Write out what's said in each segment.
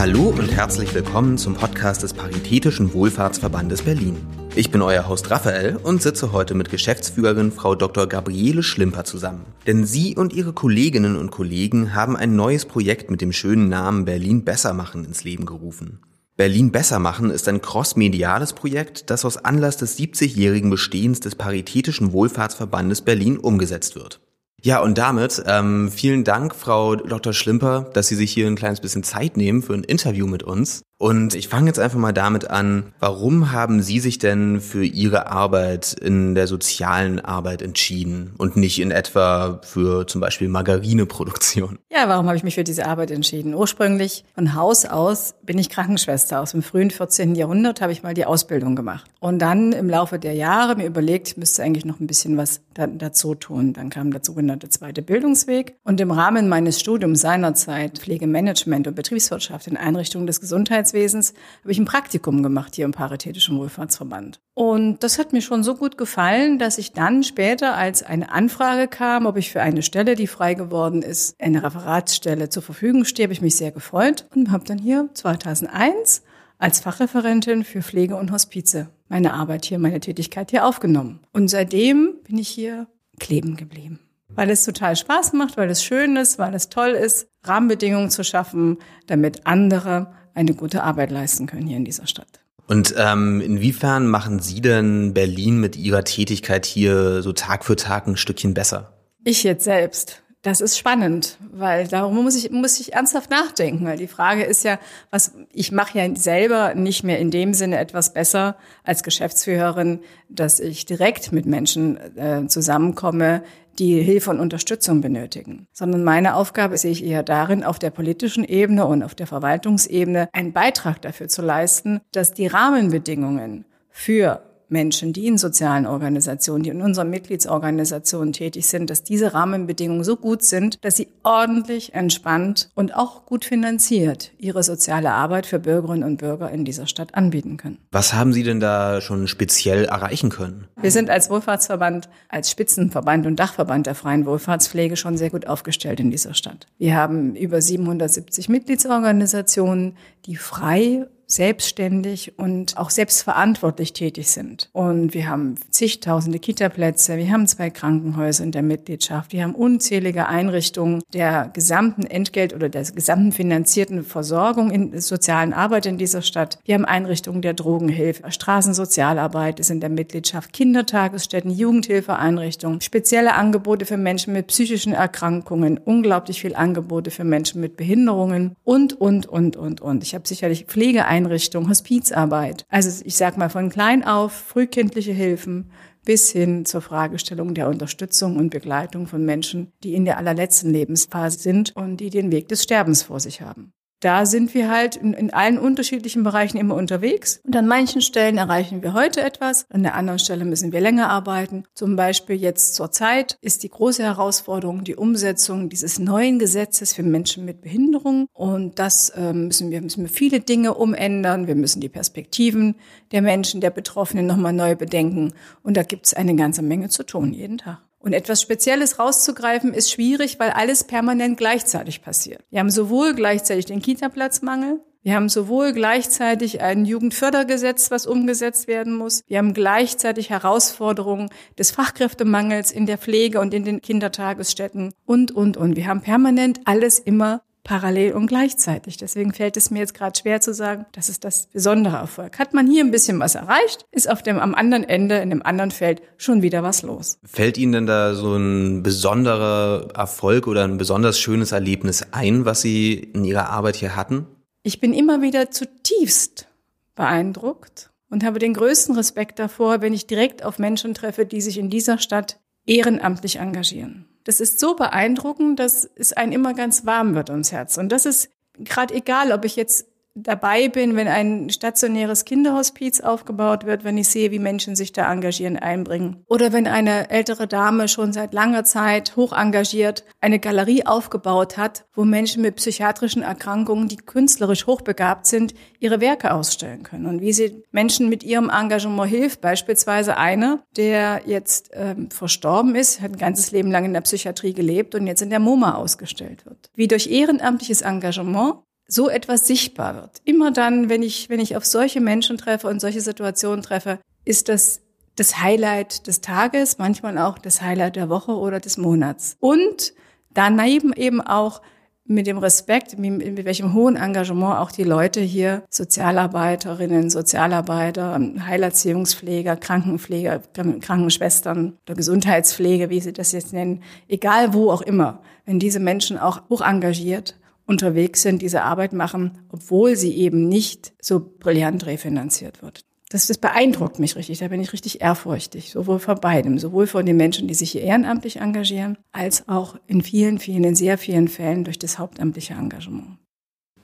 Hallo und herzlich willkommen zum Podcast des Paritätischen Wohlfahrtsverbandes Berlin. Ich bin euer Host Raphael und sitze heute mit Geschäftsführerin Frau Dr. Gabriele Schlimper zusammen. Denn sie und ihre Kolleginnen und Kollegen haben ein neues Projekt mit dem schönen Namen Berlin besser machen ins Leben gerufen. Berlin besser machen ist ein crossmediales Projekt, das aus Anlass des 70-jährigen Bestehens des Paritätischen Wohlfahrtsverbandes Berlin umgesetzt wird. Ja, und damit ähm, vielen Dank, Frau Dr. Schlimper, dass Sie sich hier ein kleines bisschen Zeit nehmen für ein Interview mit uns. Und ich fange jetzt einfach mal damit an, warum haben Sie sich denn für Ihre Arbeit in der sozialen Arbeit entschieden und nicht in etwa für zum Beispiel Margarineproduktion? Ja, warum habe ich mich für diese Arbeit entschieden? Ursprünglich von Haus aus bin ich Krankenschwester. Aus dem frühen 14. Jahrhundert habe ich mal die Ausbildung gemacht. Und dann im Laufe der Jahre mir überlegt, ich müsste eigentlich noch ein bisschen was dazu tun. Dann kam der sogenannte zweite Bildungsweg. Und im Rahmen meines Studiums seinerzeit Pflegemanagement und Betriebswirtschaft in Einrichtungen des Gesundheits Gesundheitswesens habe ich ein Praktikum gemacht hier im Paritätischen Wohlfahrtsverband. Und das hat mir schon so gut gefallen, dass ich dann später, als eine Anfrage kam, ob ich für eine Stelle, die frei geworden ist, eine Referatsstelle zur Verfügung stehe, habe ich mich sehr gefreut und habe dann hier 2001 als Fachreferentin für Pflege und Hospize meine Arbeit hier, meine Tätigkeit hier aufgenommen. Und seitdem bin ich hier kleben geblieben. Weil es total Spaß macht, weil es schön ist, weil es toll ist, Rahmenbedingungen zu schaffen, damit andere eine gute Arbeit leisten können hier in dieser Stadt. Und ähm, inwiefern machen Sie denn Berlin mit Ihrer Tätigkeit hier so Tag für Tag ein Stückchen besser? Ich jetzt selbst. Das ist spannend, weil darum muss ich, muss ich ernsthaft nachdenken, weil die Frage ist ja, was, ich mache ja selber nicht mehr in dem Sinne etwas besser als Geschäftsführerin, dass ich direkt mit Menschen äh, zusammenkomme, die Hilfe und Unterstützung benötigen, sondern meine Aufgabe sehe ich eher darin, auf der politischen Ebene und auf der Verwaltungsebene einen Beitrag dafür zu leisten, dass die Rahmenbedingungen für Menschen, die in sozialen Organisationen, die in unseren Mitgliedsorganisationen tätig sind, dass diese Rahmenbedingungen so gut sind, dass sie ordentlich, entspannt und auch gut finanziert ihre soziale Arbeit für Bürgerinnen und Bürger in dieser Stadt anbieten können. Was haben Sie denn da schon speziell erreichen können? Wir sind als Wohlfahrtsverband, als Spitzenverband und Dachverband der freien Wohlfahrtspflege schon sehr gut aufgestellt in dieser Stadt. Wir haben über 770 Mitgliedsorganisationen, die frei selbstständig und auch selbstverantwortlich tätig sind. Und wir haben zigtausende Kitaplätze, wir haben zwei Krankenhäuser in der Mitgliedschaft, wir haben unzählige Einrichtungen der gesamten Entgelt- oder der gesamten finanzierten Versorgung in der sozialen Arbeit in dieser Stadt. Wir haben Einrichtungen der Drogenhilfe, Straßensozialarbeit ist in der Mitgliedschaft, Kindertagesstätten, Jugendhilfeeinrichtungen, spezielle Angebote für Menschen mit psychischen Erkrankungen, unglaublich viel Angebote für Menschen mit Behinderungen und, und, und, und, und. Ich habe sicherlich Pflegeeinrichtungen Einrichtung, Hospizarbeit. Also ich sage mal von klein auf frühkindliche Hilfen bis hin zur Fragestellung der Unterstützung und Begleitung von Menschen, die in der allerletzten Lebensphase sind und die den Weg des Sterbens vor sich haben da sind wir halt in, in, allen unterschiedlichen Bereichen immer unterwegs. Und an manchen Stellen erreichen wir heute etwas, an der anderen Stelle müssen wir länger arbeiten. Zum Beispiel jetzt zur Zeit ist die große Herausforderung die Umsetzung dieses neuen Gesetzes für Menschen mit Behinderung. Und das ähm, müssen wir, müssen wir viele Dinge umändern. Wir müssen die Perspektiven der Menschen, der Betroffenen nochmal neu bedenken. Und da gibt es eine ganze Menge zu tun, jeden Tag. Und etwas Spezielles rauszugreifen ist schwierig, weil alles permanent gleichzeitig passiert. Wir haben sowohl gleichzeitig den Kita-Platzmangel, wir haben sowohl gleichzeitig ein Jugendfördergesetz, was umgesetzt werden muss. Wir haben gleichzeitig Herausforderungen des Fachkräftemangels in der Pflege und in den Kindertagesstätten und, und, und. Wir haben permanent alles immer parallel und gleichzeitig. Deswegen fällt es mir jetzt gerade schwer zu sagen, das ist das besondere Erfolg. Hat man hier ein bisschen was erreicht, ist auf dem am anderen Ende, in dem anderen Feld schon wieder was los. Fällt Ihnen denn da so ein besonderer Erfolg oder ein besonders schönes Erlebnis ein, was Sie in Ihrer Arbeit hier hatten? Ich bin immer wieder zutiefst beeindruckt und habe den größten Respekt davor, wenn ich direkt auf Menschen treffe, die sich in dieser Stadt ehrenamtlich engagieren. Das ist so beeindruckend, dass es einem immer ganz warm wird ums Herz. Und das ist gerade egal, ob ich jetzt dabei bin, wenn ein stationäres Kinderhospiz aufgebaut wird, wenn ich sehe, wie Menschen sich da engagieren, einbringen. Oder wenn eine ältere Dame schon seit langer Zeit hoch engagiert eine Galerie aufgebaut hat, wo Menschen mit psychiatrischen Erkrankungen, die künstlerisch hochbegabt sind, ihre Werke ausstellen können. Und wie sie Menschen mit ihrem Engagement hilft. Beispielsweise einer, der jetzt ähm, verstorben ist, hat ein ganzes Leben lang in der Psychiatrie gelebt und jetzt in der MoMA ausgestellt wird. Wie durch ehrenamtliches Engagement so etwas sichtbar wird. Immer dann, wenn ich, wenn ich auf solche Menschen treffe und solche Situationen treffe, ist das das Highlight des Tages, manchmal auch das Highlight der Woche oder des Monats. Und daneben eben auch mit dem Respekt, mit, welchem hohen Engagement auch die Leute hier, Sozialarbeiterinnen, Sozialarbeiter, Heilerziehungspfleger, Krankenpfleger, Krankenschwestern oder Gesundheitspflege, wie sie das jetzt nennen, egal wo auch immer, wenn diese Menschen auch hoch engagiert unterwegs sind, diese Arbeit machen, obwohl sie eben nicht so brillant refinanziert wird das, das beeindruckt mich richtig. Da bin ich richtig ehrfurchtig, sowohl von beidem, sowohl von den Menschen, die sich hier ehrenamtlich engagieren, als auch in vielen, vielen, in sehr vielen Fällen durch das hauptamtliche Engagement.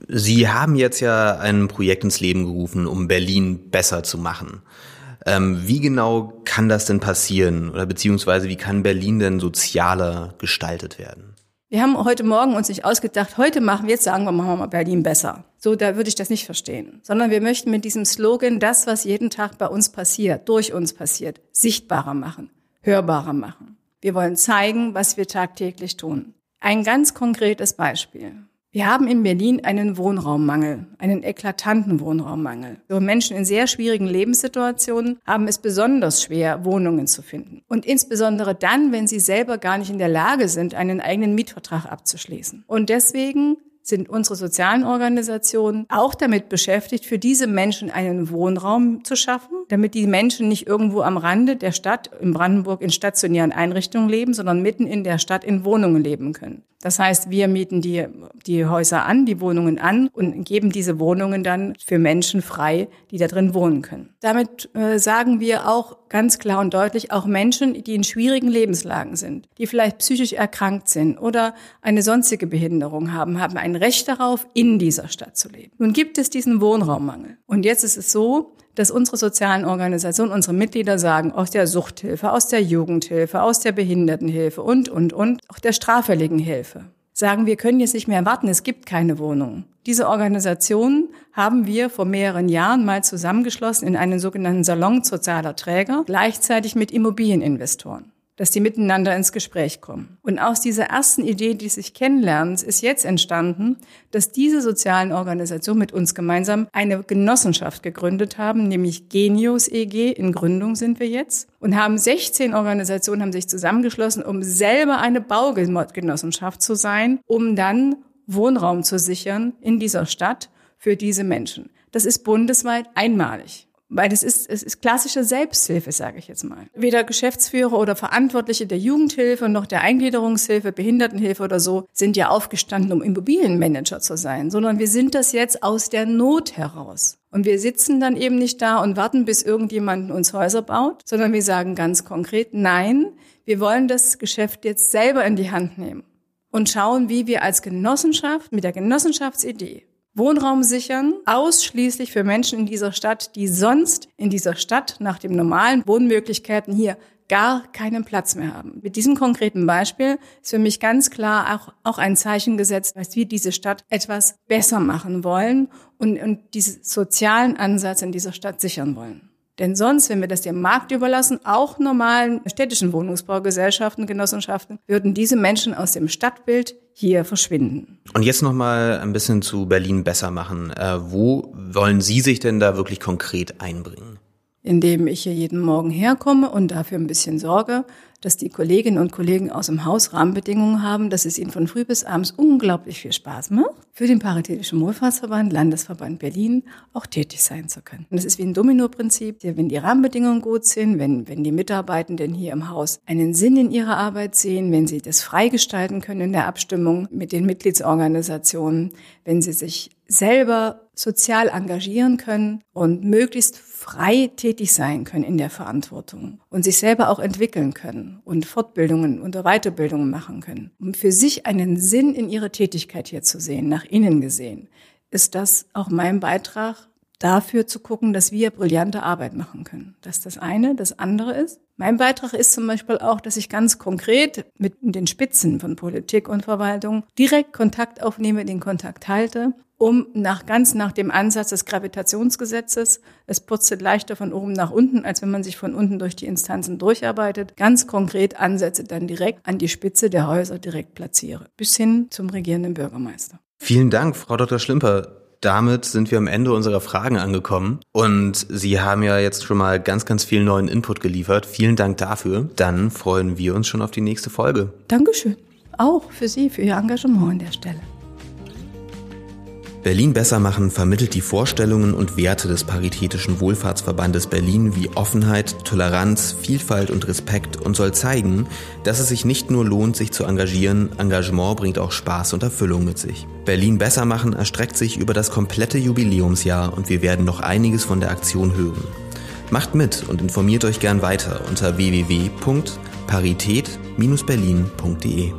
Sie haben jetzt ja ein Projekt ins Leben gerufen, um Berlin besser zu machen. Ähm, wie genau kann das denn passieren? Oder beziehungsweise wie kann Berlin denn sozialer gestaltet werden? Wir haben heute Morgen uns nicht ausgedacht, heute machen wir, jetzt sagen wir, machen wir mal Berlin besser. So, da würde ich das nicht verstehen. Sondern wir möchten mit diesem Slogan das, was jeden Tag bei uns passiert, durch uns passiert, sichtbarer machen, hörbarer machen. Wir wollen zeigen, was wir tagtäglich tun. Ein ganz konkretes Beispiel. Wir haben in Berlin einen Wohnraummangel, einen eklatanten Wohnraummangel. So Menschen in sehr schwierigen Lebenssituationen haben es besonders schwer, Wohnungen zu finden. Und insbesondere dann, wenn sie selber gar nicht in der Lage sind, einen eigenen Mietvertrag abzuschließen. Und deswegen sind unsere sozialen Organisationen auch damit beschäftigt, für diese Menschen einen Wohnraum zu schaffen, damit die Menschen nicht irgendwo am Rande der Stadt in Brandenburg in stationären Einrichtungen leben, sondern mitten in der Stadt in Wohnungen leben können. Das heißt, wir mieten die, die Häuser an, die Wohnungen an und geben diese Wohnungen dann für Menschen frei, die da drin wohnen können. Damit äh, sagen wir auch ganz klar und deutlich, auch Menschen, die in schwierigen Lebenslagen sind, die vielleicht psychisch erkrankt sind oder eine sonstige Behinderung haben, haben ein Recht darauf, in dieser Stadt zu leben. Nun gibt es diesen Wohnraummangel. Und jetzt ist es so, dass unsere sozialen Organisationen, unsere Mitglieder sagen, aus der Suchthilfe, aus der Jugendhilfe, aus der Behindertenhilfe und, und, und, auch der straffälligen Hilfe, sagen, wir können jetzt nicht mehr warten, es gibt keine Wohnung. Diese Organisation haben wir vor mehreren Jahren mal zusammengeschlossen in einen sogenannten Salon sozialer Träger, gleichzeitig mit Immobilieninvestoren dass die miteinander ins Gespräch kommen. Und aus dieser ersten Idee die sich Kennenlernens ist jetzt entstanden, dass diese sozialen Organisationen mit uns gemeinsam eine Genossenschaft gegründet haben, nämlich Genius EG. In Gründung sind wir jetzt. Und haben 16 Organisationen haben sich zusammengeschlossen, um selber eine Baugenossenschaft zu sein, um dann Wohnraum zu sichern in dieser Stadt für diese Menschen. Das ist bundesweit einmalig. Weil es ist, es ist klassische Selbsthilfe, sage ich jetzt mal. Weder Geschäftsführer oder Verantwortliche der Jugendhilfe noch der Eingliederungshilfe, Behindertenhilfe oder so sind ja aufgestanden, um Immobilienmanager zu sein, sondern wir sind das jetzt aus der Not heraus. Und wir sitzen dann eben nicht da und warten, bis irgendjemand uns Häuser baut, sondern wir sagen ganz konkret, nein, wir wollen das Geschäft jetzt selber in die Hand nehmen und schauen, wie wir als Genossenschaft mit der Genossenschaftsidee Wohnraum sichern, ausschließlich für Menschen in dieser Stadt, die sonst in dieser Stadt nach den normalen Wohnmöglichkeiten hier gar keinen Platz mehr haben. Mit diesem konkreten Beispiel ist für mich ganz klar auch, auch ein Zeichen gesetzt, dass wir diese Stadt etwas besser machen wollen und, und diesen sozialen Ansatz in dieser Stadt sichern wollen. Denn sonst, wenn wir das dem Markt überlassen, auch normalen städtischen Wohnungsbaugesellschaften, Genossenschaften, würden diese Menschen aus dem Stadtbild hier verschwinden. Und jetzt noch mal ein bisschen zu Berlin besser machen. Äh, wo wollen Sie sich denn da wirklich konkret einbringen? Indem ich hier jeden Morgen herkomme und dafür ein bisschen sorge, dass die Kolleginnen und Kollegen aus dem Haus Rahmenbedingungen haben, dass es ihnen von früh bis abends unglaublich viel Spaß macht, für den Paritätischen Wohlfahrtsverband, Landesverband Berlin auch tätig sein zu können. Und es ist wie ein Domino-Prinzip, wenn die Rahmenbedingungen gut sind, wenn, wenn die Mitarbeitenden hier im Haus einen Sinn in ihrer Arbeit sehen, wenn sie das freigestalten können in der Abstimmung mit den Mitgliedsorganisationen, wenn sie sich selber sozial engagieren können und möglichst frei tätig sein können in der Verantwortung und sich selber auch entwickeln können und Fortbildungen und Weiterbildungen machen können. Um für sich einen Sinn in ihrer Tätigkeit hier zu sehen, nach innen gesehen, ist das auch mein Beitrag dafür zu gucken, dass wir brillante Arbeit machen können. Das ist das eine. Das andere ist, mein Beitrag ist zum Beispiel auch, dass ich ganz konkret mit den Spitzen von Politik und Verwaltung direkt Kontakt aufnehme, den Kontakt halte um nach ganz nach dem Ansatz des Gravitationsgesetzes, es purzelt leichter von oben nach unten, als wenn man sich von unten durch die Instanzen durcharbeitet, ganz konkret Ansätze dann direkt an die Spitze der Häuser direkt platziere, bis hin zum regierenden Bürgermeister. Vielen Dank, Frau Dr. Schlimper. Damit sind wir am Ende unserer Fragen angekommen und Sie haben ja jetzt schon mal ganz, ganz viel neuen Input geliefert. Vielen Dank dafür. Dann freuen wir uns schon auf die nächste Folge. Dankeschön. Auch für Sie, für Ihr Engagement an der Stelle. Berlin besser machen vermittelt die Vorstellungen und Werte des Paritätischen Wohlfahrtsverbandes Berlin wie Offenheit, Toleranz, Vielfalt und Respekt und soll zeigen, dass es sich nicht nur lohnt, sich zu engagieren, Engagement bringt auch Spaß und Erfüllung mit sich. Berlin besser machen erstreckt sich über das komplette Jubiläumsjahr und wir werden noch einiges von der Aktion hören. Macht mit und informiert euch gern weiter unter www.parität-berlin.de.